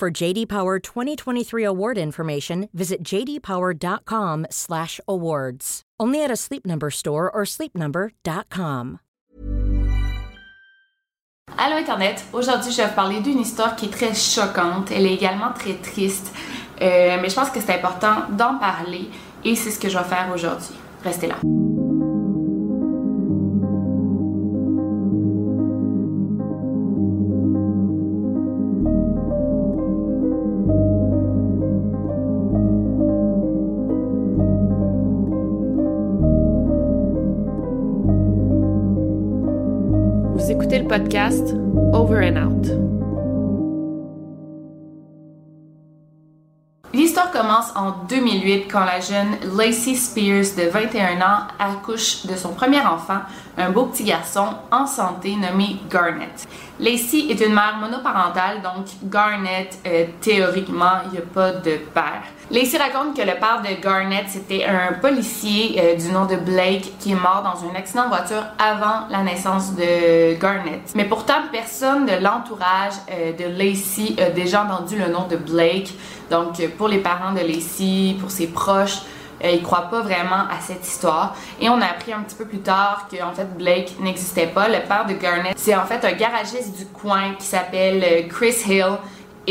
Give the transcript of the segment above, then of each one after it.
For JD Power 2023 award information, visit jdpower.com/awards. Only at a Sleep Number store or sleepnumber.com. Allô Internet, aujourd'hui je vais vous parler d'une histoire qui est très choquante. Elle est également très triste, euh, mais je pense que c'est important d'en parler et c'est ce que je vais faire aujourd'hui. Restez là. Le podcast Over and Out. L'histoire commence en 2008 quand la jeune Lacey Spears de 21 ans accouche de son premier enfant, un beau petit garçon en santé nommé Garnet. Lacey est une mère monoparentale, donc Garnet, euh, théoriquement, il n'y a pas de père. Lacey raconte que le père de Garnet, c'était un policier euh, du nom de Blake qui est mort dans un accident de voiture avant la naissance de Garnet. Mais pourtant, personne de l'entourage euh, de Lacey a déjà entendu le nom de Blake. Donc, pour les parents de Lacey, pour ses proches, euh, ils croient pas vraiment à cette histoire. Et on a appris un petit peu plus tard qu'en fait Blake n'existait pas. Le père de Garnet, c'est en fait un garagiste du coin qui s'appelle euh, Chris Hill.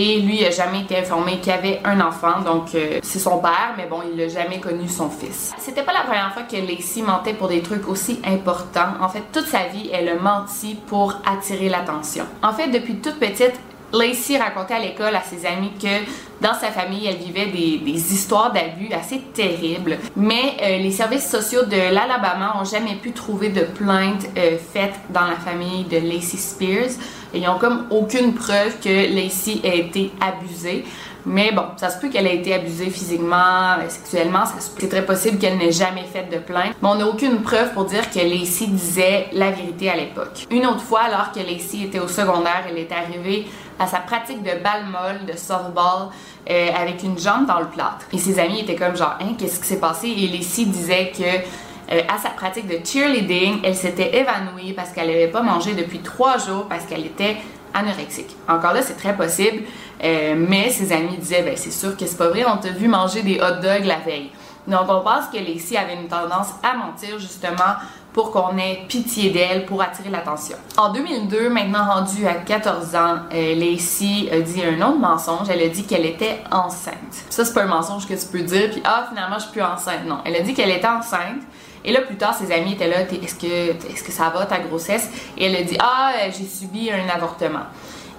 Et lui, il a jamais été informé qu'il avait un enfant, donc euh, c'est son père, mais bon, il n'a jamais connu son fils. C'était pas la première fois que Lacey mentait pour des trucs aussi importants. En fait, toute sa vie, elle a menti pour attirer l'attention. En fait, depuis toute petite, Lacey racontait à l'école à ses amis que dans sa famille, elle vivait des, histoires d'abus assez terribles. Mais euh, les services sociaux de l'Alabama ont jamais pu trouver de plainte euh, faite dans la famille de Lacey Spears. Ils ont comme aucune preuve que Lacey a été abusée. Mais bon, ça se peut qu'elle ait été abusée physiquement, euh, sexuellement. C'est très possible qu'elle n'ait jamais fait de plainte. Mais on n'a aucune preuve pour dire que Lacey disait la vérité à l'époque. Une autre fois, alors que Lacey était au secondaire, elle est arrivée à sa pratique de balle molle, de softball, euh, avec une jambe dans le plâtre. Et ses amis étaient comme genre, hein, qu'est-ce qui s'est passé? Et Lacey disait que euh, à sa pratique de cheerleading, elle s'était évanouie parce qu'elle n'avait pas mangé depuis trois jours parce qu'elle était anorexique. Encore là, c'est très possible, euh, mais ses amis disaient, ben c'est sûr que c'est pas vrai, on t'a vu manger des hot dogs la veille. Donc on pense que Lacey avait une tendance à mentir justement pour qu'on ait pitié d'elle, pour attirer l'attention. En 2002, maintenant rendue à 14 ans, euh, Lacey a dit un autre mensonge. Elle a dit qu'elle était enceinte. Ça, c'est pas un mensonge que tu peux dire, puis ah, finalement, je suis plus enceinte. Non, elle a dit qu'elle était enceinte. Et là, plus tard, ses amis étaient là, est-ce que, est que ça va ta grossesse? Et elle a dit, ah, euh, j'ai subi un avortement.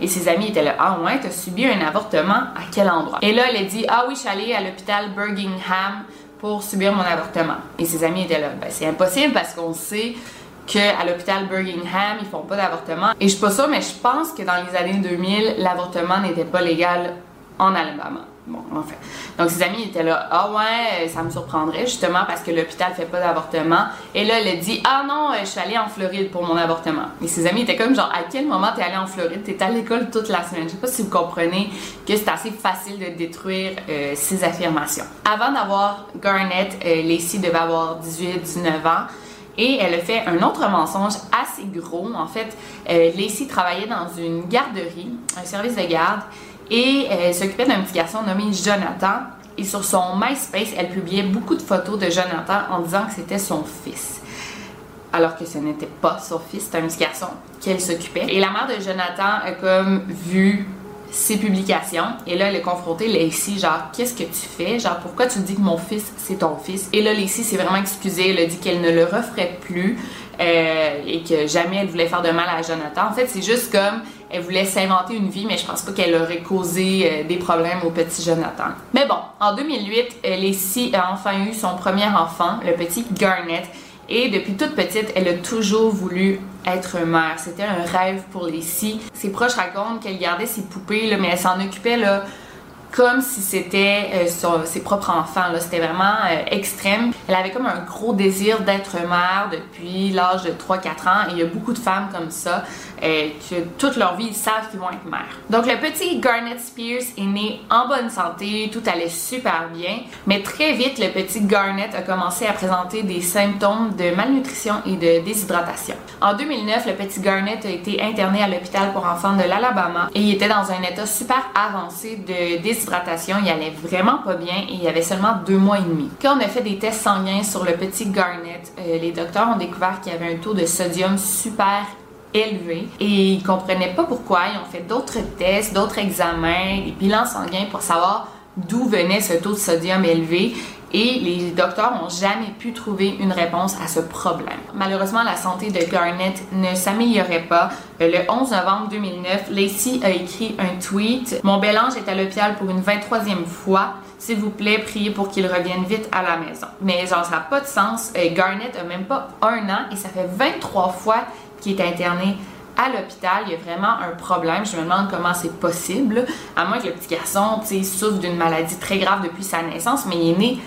Et ses amis étaient là, ah ouais, t'as subi un avortement, à quel endroit? Et là, elle a dit, ah oui, je suis allée à l'hôpital Birmingham pour subir mon avortement. Et ses amis étaient là, ben c'est impossible parce qu'on sait qu'à l'hôpital Birmingham, ils font pas d'avortement. Et je suis pas sûre, mais je pense que dans les années 2000, l'avortement n'était pas légal en Alabama. Donc, ses amis étaient là, ah ouais, ça me surprendrait, justement, parce que l'hôpital fait pas d'avortement. Et là, elle a dit, ah non, je suis allée en Floride pour mon avortement. Et ses amis étaient comme, genre, à quel moment t'es allée en Floride? T'es à l'école toute la semaine. Je sais pas si vous comprenez que c'est assez facile de détruire euh, ces affirmations. Avant d'avoir Garnet, euh, Lacey devait avoir 18-19 ans. Et elle a fait un autre mensonge assez gros. En fait, euh, Lacey travaillait dans une garderie, un service de garde, et elle s'occupait d'un petit garçon nommé Jonathan. Et sur son MySpace, elle publiait beaucoup de photos de Jonathan en disant que c'était son fils. Alors que ce n'était pas son fils, c'était un petit garçon qu'elle s'occupait. Et la mère de Jonathan a comme vu ses publications et là elle a confronté Lacey genre qu'est-ce que tu fais? Genre pourquoi tu dis que mon fils c'est ton fils et là Lacey s'est vraiment excusée elle a dit qu'elle ne le referait plus euh, et que jamais elle voulait faire de mal à Jonathan en fait c'est juste comme elle voulait s'inventer une vie, mais je pense pas qu'elle aurait causé euh, des problèmes au petit Jonathan. Mais bon, en 2008, Lacey a enfin eu son premier enfant, le petit Garnet. Et depuis toute petite, elle a toujours voulu être mère. C'était un rêve pour Lacey. Ses proches racontent qu'elle gardait ses poupées, mais elle s'en occupait là, comme si c'était euh, ses propres enfants. C'était vraiment euh, extrême. Elle avait comme un gros désir d'être mère depuis l'âge de 3-4 ans. Et il y a beaucoup de femmes comme ça euh, toute leur vie, ils savent qu'ils vont être mères. Donc le petit Garnet Spears est né en bonne santé, tout allait super bien. Mais très vite, le petit Garnet a commencé à présenter des symptômes de malnutrition et de déshydratation. En 2009, le petit Garnet a été interné à l'hôpital pour enfants de l'Alabama et il était dans un état super avancé de déshydratation il allait vraiment pas bien et il avait seulement deux mois et demi. Quand on a fait des tests sanguins sur le petit Garnet, euh, les docteurs ont découvert qu'il y avait un taux de sodium super élevé et ils comprenaient pas pourquoi. Ils ont fait d'autres tests, d'autres examens, des bilans sanguins pour savoir d'où venait ce taux de sodium élevé et les docteurs n'ont jamais pu trouver une réponse à ce problème. Malheureusement, la santé de Garnet ne s'améliorait pas. Euh, le 11 novembre 2009, Lacey a écrit un tweet Mon bel ange est à l'hôpital pour une 23e fois. S'il vous plaît, priez pour qu'il revienne vite à la maison. Mais genre, ça n'a pas de sens. Euh, Garnet a même pas un an et ça fait 23 fois qu'il est interné à l'hôpital, il y a vraiment un problème. Je me demande comment c'est possible. À moins que le petit garçon souffre d'une maladie très grave depuis sa naissance, mais il est né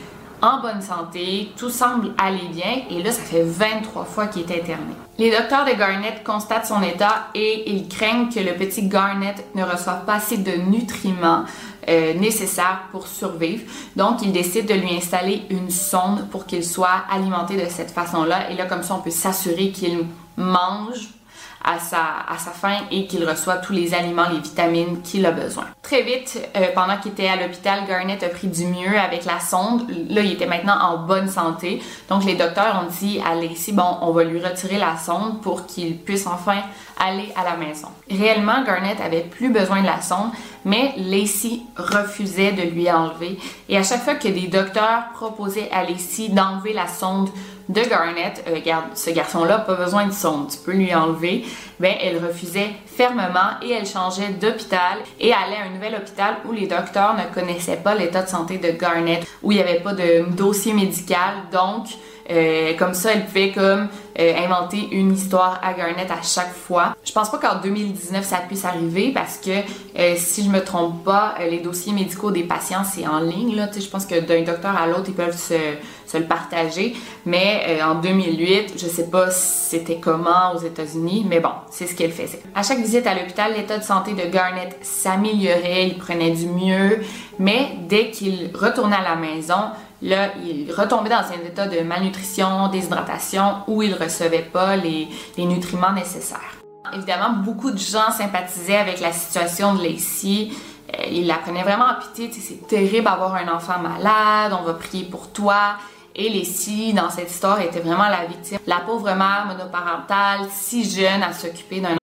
en bonne santé, tout semble aller bien et là ça fait 23 fois qu'il est interné. Les docteurs de Garnet constatent son état et ils craignent que le petit Garnet ne reçoive pas assez de nutriments euh, nécessaires pour survivre. Donc ils décident de lui installer une sonde pour qu'il soit alimenté de cette façon-là et là comme ça on peut s'assurer qu'il mange à sa, à faim et qu'il reçoit tous les aliments, les vitamines qu'il a besoin. Très vite, euh, pendant qu'il était à l'hôpital, Garnet a pris du mieux avec la sonde. Là, il était maintenant en bonne santé. Donc, les docteurs ont dit à Lacey, bon, on va lui retirer la sonde pour qu'il puisse enfin aller à la maison. Réellement, Garnet avait plus besoin de la sonde, mais Lacey refusait de lui enlever. Et à chaque fois que des docteurs proposaient à Lacey d'enlever la sonde de Garnet, euh, regarde, ce garçon-là pas besoin de sonde, tu peux lui enlever, ben elle refusait fermement et elle changeait d'hôpital et allait à un nouvel hôpital où les docteurs ne connaissaient pas l'état de santé de Garnet, où il n'y avait pas de dossier médical, donc euh, comme ça, elle pouvait comme euh, inventer une histoire à Garnet à chaque fois. Je pense pas qu'en 2019 ça puisse arriver parce que euh, si je me trompe pas, les dossiers médicaux des patients c'est en ligne là. Je pense que d'un docteur à l'autre ils peuvent se, se, le partager. Mais en 2008, je sais pas c'était comment aux États-Unis, mais bon, c'est ce qu'elle faisait. À chaque visite à l'hôpital, l'état de santé de Garnet s'améliorait, il prenait du mieux, mais dès qu'il retournait à la maison, Là, il retombait dans un état de malnutrition, déshydratation, où il recevait pas les, nutriments nécessaires. Évidemment, beaucoup de gens sympathisaient avec la situation de Lacey. Euh, ils la prenaient vraiment en pitié. C'est terrible d'avoir un enfant malade, on va prier pour toi. Et dans cette histoire, était vraiment la victime. La pauvre mère monoparentale, si jeune à s'occuper d'un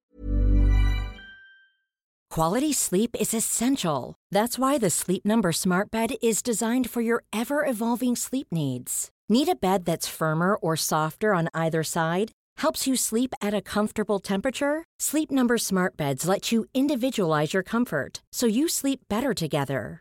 Quality sleep is essential. That's why the Sleep Number Smart Bed is designed for your ever evolving sleep needs. Need a bed that's firmer or softer on either side? Helps you sleep at a comfortable temperature? Sleep Number Smart Beds let you individualize your comfort so you sleep better together.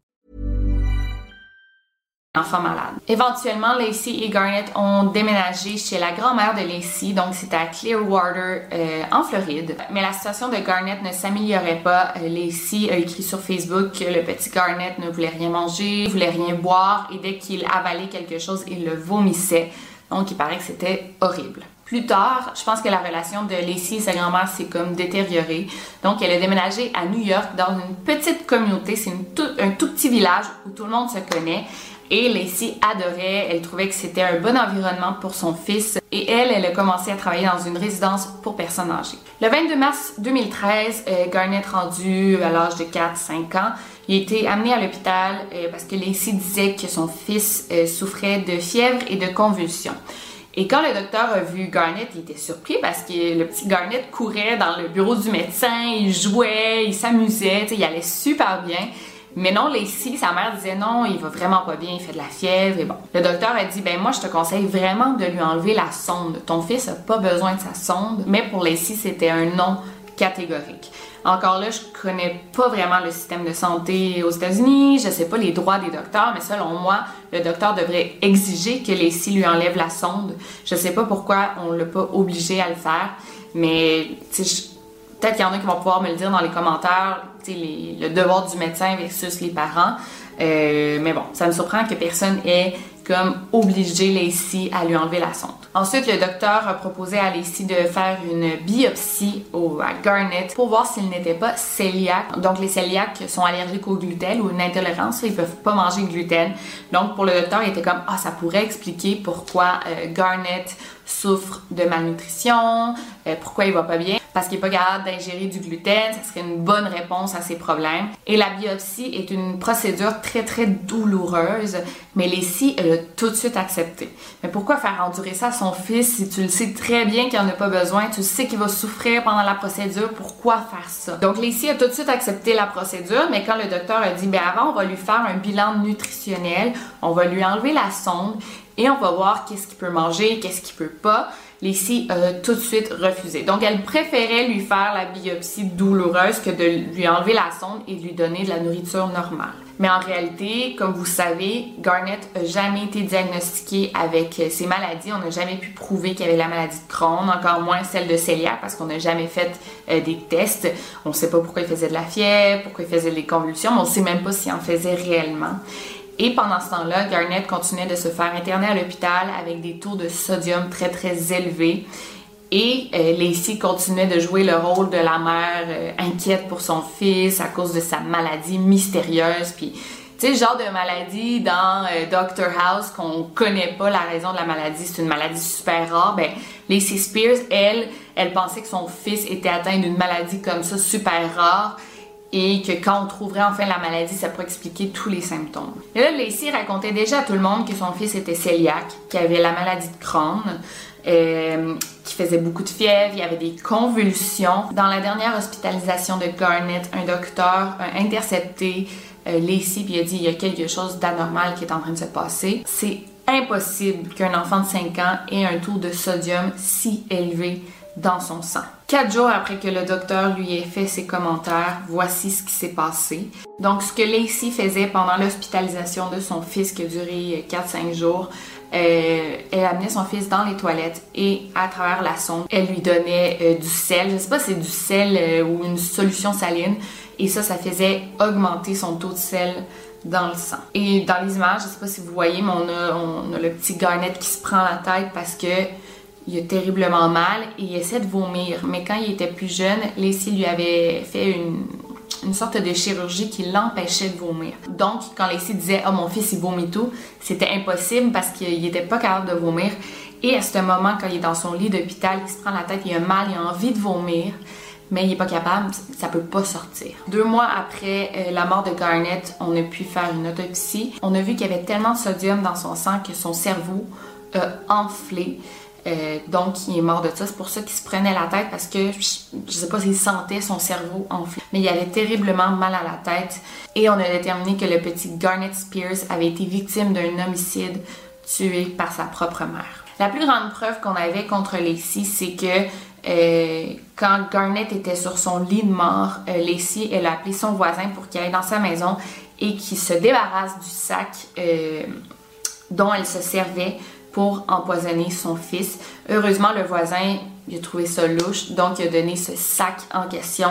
Enfant malade. Éventuellement, Lacey et Garnet ont déménagé chez la grand-mère de Lacey, donc c'était à Clearwater euh, en Floride. Mais la situation de Garnet ne s'améliorait pas. Euh, Lacey a écrit sur Facebook que le petit Garnet ne voulait rien manger, ne voulait rien boire et dès qu'il avalait quelque chose, il le vomissait. Donc, il paraît que c'était horrible. Plus tard, je pense que la relation de Lacey et sa grand-mère s'est comme détériorée. Donc, elle a déménagé à New York dans une petite communauté. C'est un tout petit village où tout le monde se connaît. Et Lacey adorait, elle trouvait que c'était un bon environnement pour son fils. Et elle, elle a commencé à travailler dans une résidence pour personnes âgées. Le 22 mars 2013, euh, Garnet rendu à l'âge de 4-5 ans, il a été amené à l'hôpital euh, parce que Lacey disait que son fils euh, souffrait de fièvre et de convulsions. Et quand le docteur a vu Garnet, il était surpris parce que le petit Garnet courait dans le bureau du médecin, il jouait, il s'amusait, il allait super bien. Mais non, Lacey, sa mère disait non, il va vraiment pas bien, il fait de la fièvre et bon. Le docteur a dit ben moi je te conseille vraiment de lui enlever la sonde. Ton fils a pas besoin de sa sonde, mais pour Lacey c'était un non catégorique. Encore là, je connais pas vraiment le système de santé aux États-Unis, je sais pas les droits des docteurs, mais selon moi, le docteur devrait exiger que Lacey lui enlève la sonde. Je sais pas pourquoi on l'a pas obligé à le faire, mais peut-être qu'il y en a qui vont pouvoir me le dire dans les commentaires, le devoir du médecin versus les parents. Euh, mais bon, ça me surprend que personne ait comme obligé Lacey à lui enlever la sonde. Ensuite, le docteur a proposé à Lacey de faire une biopsie au, à Garnet pour voir s'il n'était pas cœliaque. Donc, les cœliaques sont allergiques au gluten ou une intolérance, ils peuvent pas manger de gluten. Donc, pour le docteur, il était comme ah, ça pourrait expliquer pourquoi euh, Garnet souffre de malnutrition, euh, pourquoi il va pas bien, parce qu'il est pas capable d'ingérer du gluten, ça serait une bonne réponse à ses problèmes. Et la biopsie est une procédure très très douloureuse, mais Leslie elle a tout de suite accepté. Mais pourquoi faire endurer ça à son fils si tu le sais très bien qu'il en a pas besoin, tu sais qu'il va souffrir pendant la procédure, pourquoi faire ça? Donc Leslie a tout de suite accepté la procédure, mais quand le docteur a dit ben avant on va lui faire un bilan nutritionnel, on va lui enlever la sonde et on va voir qu'est-ce qu'il peut manger, qu'est-ce qu'il peut pas. Lacey a tout de suite refusé. Donc, elle préférait lui faire la biopsie douloureuse que de lui enlever la sonde et de lui donner de la nourriture normale. Mais en réalité, comme vous savez, Garnet n'a jamais été diagnostiqué avec ces maladies. On n'a jamais pu prouver qu'il avait la maladie de Crohn, encore moins celle de Célia, parce qu'on n'a jamais fait euh, des tests. On ne sait pas pourquoi il faisait de la fièvre, pourquoi il faisait des convulsions, mais on ne sait même pas s'il en faisait réellement. Et pendant ce temps-là, Garnett continuait de se faire interner à l'hôpital avec des taux de sodium très très élevés. Et euh, Lacey continuait de jouer le rôle de la mère euh, inquiète pour son fils à cause de sa maladie mystérieuse. Puis, tu sais, genre de maladie dans euh, Doctor House qu'on connaît pas la raison de la maladie, c'est une maladie super rare. Ben, Lacey Spears, elle, elle pensait que son fils était atteint d'une maladie comme ça super rare et que quand on trouverait enfin la maladie, ça pourrait expliquer tous les symptômes. Là, Lacey racontait déjà à tout le monde que son fils était cœliaque, qu'il avait la maladie de Crohn, euh, qui faisait beaucoup de fièvre, il y avait des convulsions. Dans la dernière hospitalisation de Garnet, un docteur a intercepté euh, Lacey puis a dit il y a quelque chose d'anormal qui est en train de se passer. C'est impossible qu'un enfant de 5 ans ait un taux de sodium si élevé dans son sang. Quatre jours après que le docteur lui ait fait ses commentaires, voici ce qui s'est passé. Donc, ce que Lacey faisait pendant l'hospitalisation de son fils qui a duré 4-5 jours, euh, elle amenait son fils dans les toilettes et à travers la sonde, elle lui donnait euh, du sel. Je sais pas si c'est du sel euh, ou une solution saline. Et ça, ça faisait augmenter son taux de sel dans le sang. Et dans les images, je sais pas si vous voyez, mais on a, on a le petit Garnet qui se prend la tête parce que il a terriblement mal et il essaie de vomir. Mais quand il était plus jeune, Lacey lui avait fait une, une sorte de chirurgie qui l'empêchait de vomir. Donc, quand Lacey disait Oh, mon fils, il vomit tout, c'était impossible parce qu'il n'était pas capable de vomir. Et à ce moment, quand il est dans son lit d'hôpital, il se prend la tête, il a mal, il a envie de vomir, mais il n'est pas capable, ça peut pas sortir. Deux mois après euh, la mort de Garnett, on a pu faire une autopsie. On a vu qu'il y avait tellement de sodium dans son sang que son cerveau a enflé. Euh, donc, il est mort de ça. C'est pour ça qu'il se prenait la tête parce que je, sais pas s'il sentait son cerveau enflé. Mais il avait terriblement mal à la tête. Et on a déterminé que le petit Garnet Spears avait été victime d'un homicide tué par sa propre mère. La plus grande preuve qu'on avait contre Lacey, c'est que euh, quand Garnet était sur son lit de mort, euh, Lacey, elle a appelé son voisin pour qu'il aille dans sa maison et qu'il se débarrasse du sac dont elle se servait pour empoisonner son fils. Heureusement, le voisin il a trouvé ça louche, donc il a donné ce sac en question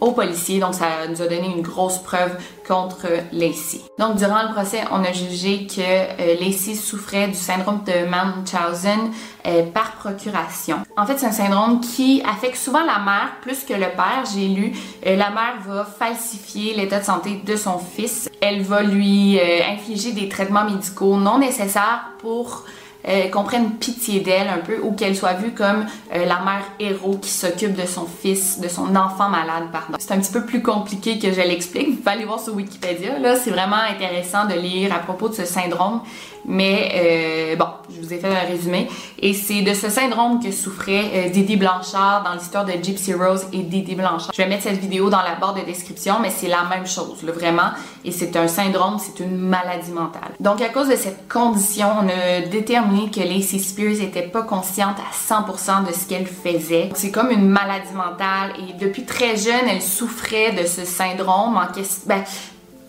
aux policiers. Donc, ça nous a donné une grosse preuve contre Lacey. Donc, durant le procès, on a jugé que euh, Lacey souffrait du syndrome de Munchausen euh, par procuration. En fait, c'est un syndrome qui affecte souvent la mère plus que le père. J'ai lu, euh, la mère va falsifier l'état de santé de son fils. Elle va lui infliger des traitements médicaux non nécessaires pour euh, qu'on prenne pitié d'elle un peu ou qu'elle soit vue comme euh, la mère héros qui s'occupe de son fils, de son enfant malade, pardon. C'est un petit peu plus compliqué que je l'explique. Vous pouvez aller voir sur Wikipédia. Là, c'est vraiment intéressant de lire à propos de ce syndrome. Mais bon, je vous ai fait un résumé. Et c'est de ce syndrome que souffrait Didi Blanchard dans l'histoire de Gypsy Rose et Didi Blanchard. Je vais mettre cette vidéo dans la barre de description, mais c'est la même chose, vraiment. Et c'est un syndrome, c'est une maladie mentale. Donc à cause de cette condition, on a déterminé que Lacey Spears était pas consciente à 100% de ce qu'elle faisait. C'est comme une maladie mentale et depuis très jeune, elle souffrait de ce syndrome en question. Ben,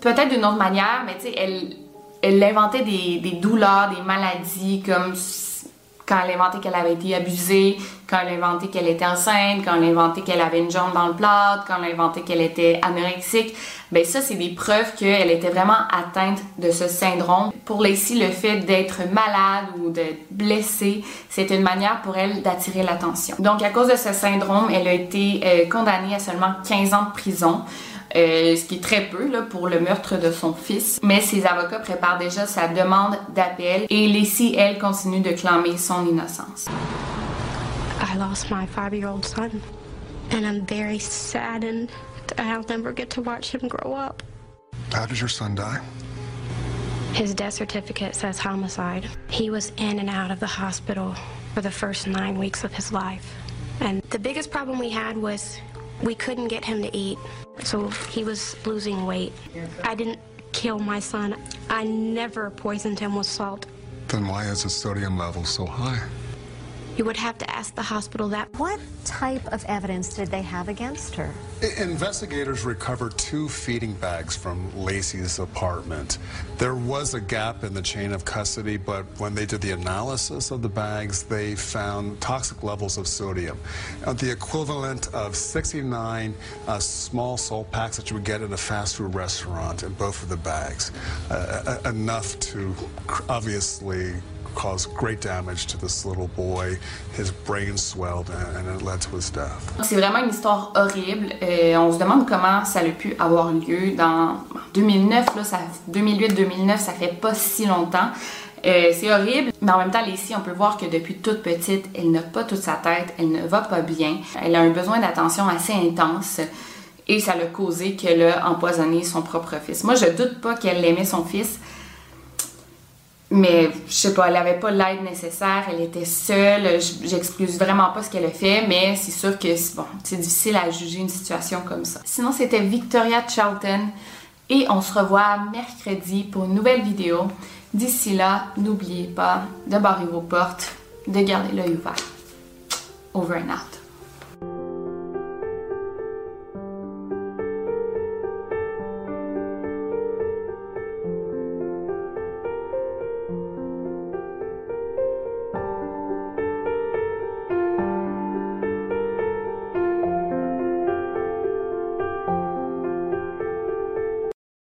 peut-être d'une autre manière, mais tu sais, elle, elle inventait des, des douleurs, des maladies comme quand elle a inventé qu'elle avait été abusée, quand elle a inventé qu'elle était enceinte, quand elle a inventé qu'elle avait une jambe dans le plat, quand elle a inventé qu'elle était anorexique, ben ça c'est des preuves qu'elle était vraiment atteinte de ce syndrome. Pour Lacey, le fait d'être malade ou d'être blessée, c'est une manière pour elle d'attirer l'attention. Donc à cause de ce syndrome, elle a été euh, condamnée à seulement 15 ans de prison. Euh, ce qui est très peu là, pour le meurtre de son fils. Mais ses avocats préparent déjà sa demande d'appel et Lacey, elle, continue de clamer son innocence. I lost my five-year-old son, and I'm very saddened that I'll never get to watch him grow up. How did your son die? His death certificate says homicide. He was in and out of the hospital for the first nine weeks of his life. And the biggest problem we had was we couldn't get him to eat. So he was losing weight. I didn't kill my son. I never poisoned him with salt. Then why is his sodium level so high? You would have to ask the hospital that. What type of evidence did they have against her? Investigators recovered two feeding bags from Lacey's apartment. There was a gap in the chain of custody, but when they did the analysis of the bags, they found toxic levels of sodium, uh, the equivalent of 69 uh, small salt packs that you would get at a fast food restaurant in both of the bags, uh, uh enough to obviously caused great damage to this little boy. His brain swelled and it led to his death. C'est vraiment une histoire horrible. Euh, on se demande comment ça a pu avoir lieu dans 2009, là, 2008-2009, ça fait pas si longtemps. Euh, c'est horrible, mais en même temps, Lacey, on peut voir que depuis toute petite, elle n'a pas toute sa tête, elle ne va pas bien, elle a un besoin d'attention assez intense et ça l'a causé qu'elle a empoisonné son propre fils. Moi, je doute pas qu'elle aimait son fils, mais je sais pas, elle avait pas l'aide nécessaire, elle était seule. J'excluse vraiment pas ce qu'elle a fait, mais c'est sûr que bon, c'est difficile à juger une situation comme ça. Sinon, c'était Victoria Charlton et on se revoit mercredi pour une nouvelle vidéo. D'ici là, n'oubliez pas de barrer vos portes, de garder l'œil ouvert. Over and out.